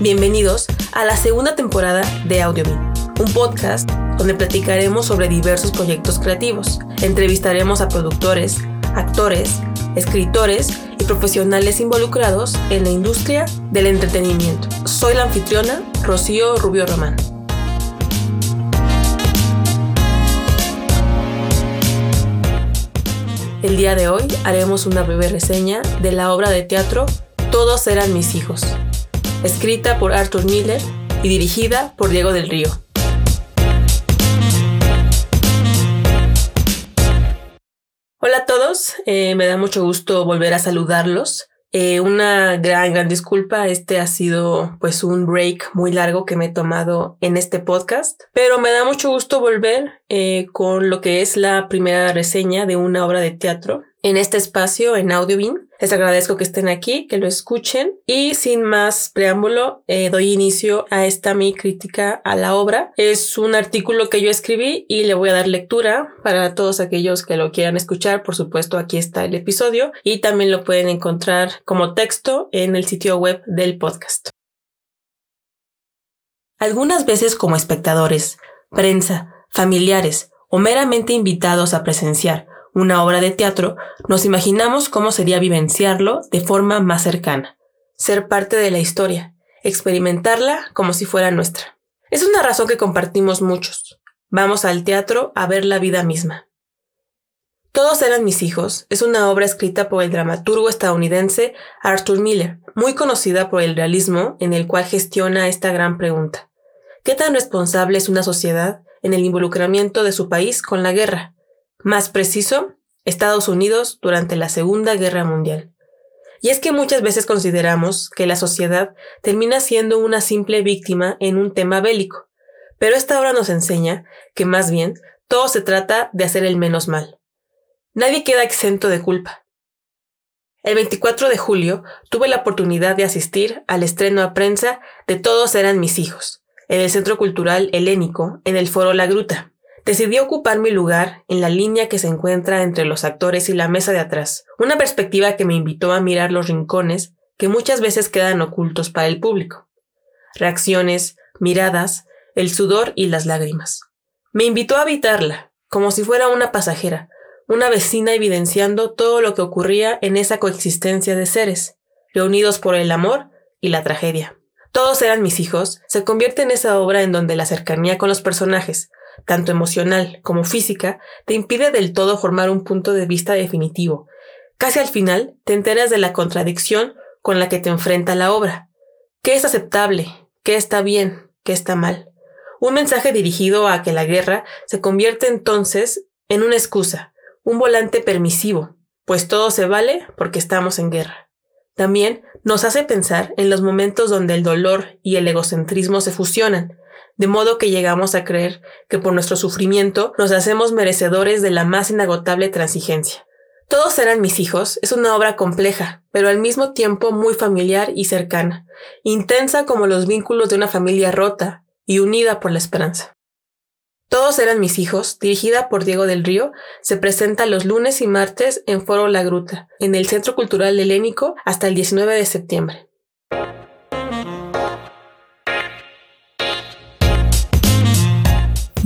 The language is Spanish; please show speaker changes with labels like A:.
A: Bienvenidos a la segunda temporada de Audiobeat, un podcast donde platicaremos sobre diversos proyectos creativos. Entrevistaremos a productores, actores, escritores y profesionales involucrados en la industria del entretenimiento. Soy la anfitriona Rocío Rubio Román. El día de hoy haremos una breve reseña de la obra de teatro Todos eran mis hijos, escrita por Arthur Miller y dirigida por Diego del Río. Hola a todos, eh, me da mucho gusto volver a saludarlos. Eh, una gran, gran disculpa. Este ha sido pues un break muy largo que me he tomado en este podcast, pero me da mucho gusto volver eh, con lo que es la primera reseña de una obra de teatro en este espacio en Audiobeam. Les agradezco que estén aquí, que lo escuchen y sin más preámbulo eh, doy inicio a esta mi crítica a la obra. Es un artículo que yo escribí y le voy a dar lectura para todos aquellos que lo quieran escuchar. Por supuesto, aquí está el episodio y también lo pueden encontrar como texto en el sitio web del podcast. Algunas veces como espectadores, prensa, familiares o meramente invitados a presenciar una obra de teatro, nos imaginamos cómo sería vivenciarlo de forma más cercana, ser parte de la historia, experimentarla como si fuera nuestra. Es una razón que compartimos muchos. Vamos al teatro a ver la vida misma. Todos eran mis hijos es una obra escrita por el dramaturgo estadounidense Arthur Miller, muy conocida por el realismo en el cual gestiona esta gran pregunta. ¿Qué tan responsable es una sociedad en el involucramiento de su país con la guerra? Más preciso, Estados Unidos durante la Segunda Guerra Mundial. Y es que muchas veces consideramos que la sociedad termina siendo una simple víctima en un tema bélico, pero esta obra nos enseña que más bien todo se trata de hacer el menos mal. Nadie queda exento de culpa. El 24 de julio tuve la oportunidad de asistir al estreno a prensa de Todos eran mis hijos, en el Centro Cultural Helénico, en el Foro La Gruta. Decidí ocupar mi lugar en la línea que se encuentra entre los actores y la mesa de atrás, una perspectiva que me invitó a mirar los rincones que muchas veces quedan ocultos para el público. Reacciones, miradas, el sudor y las lágrimas. Me invitó a habitarla, como si fuera una pasajera, una vecina evidenciando todo lo que ocurría en esa coexistencia de seres, reunidos por el amor y la tragedia. Todos eran mis hijos, se convierte en esa obra en donde la cercanía con los personajes, tanto emocional como física, te impide del todo formar un punto de vista definitivo. Casi al final te enteras de la contradicción con la que te enfrenta la obra. ¿Qué es aceptable? ¿Qué está bien? ¿Qué está mal? Un mensaje dirigido a que la guerra se convierte entonces en una excusa, un volante permisivo, pues todo se vale porque estamos en guerra. También nos hace pensar en los momentos donde el dolor y el egocentrismo se fusionan, de modo que llegamos a creer que por nuestro sufrimiento nos hacemos merecedores de la más inagotable transigencia. Todos eran mis hijos es una obra compleja, pero al mismo tiempo muy familiar y cercana, intensa como los vínculos de una familia rota y unida por la esperanza. Todos eran mis hijos, dirigida por Diego del Río, se presenta los lunes y martes en Foro La Gruta, en el Centro Cultural Helénico, hasta el 19 de septiembre.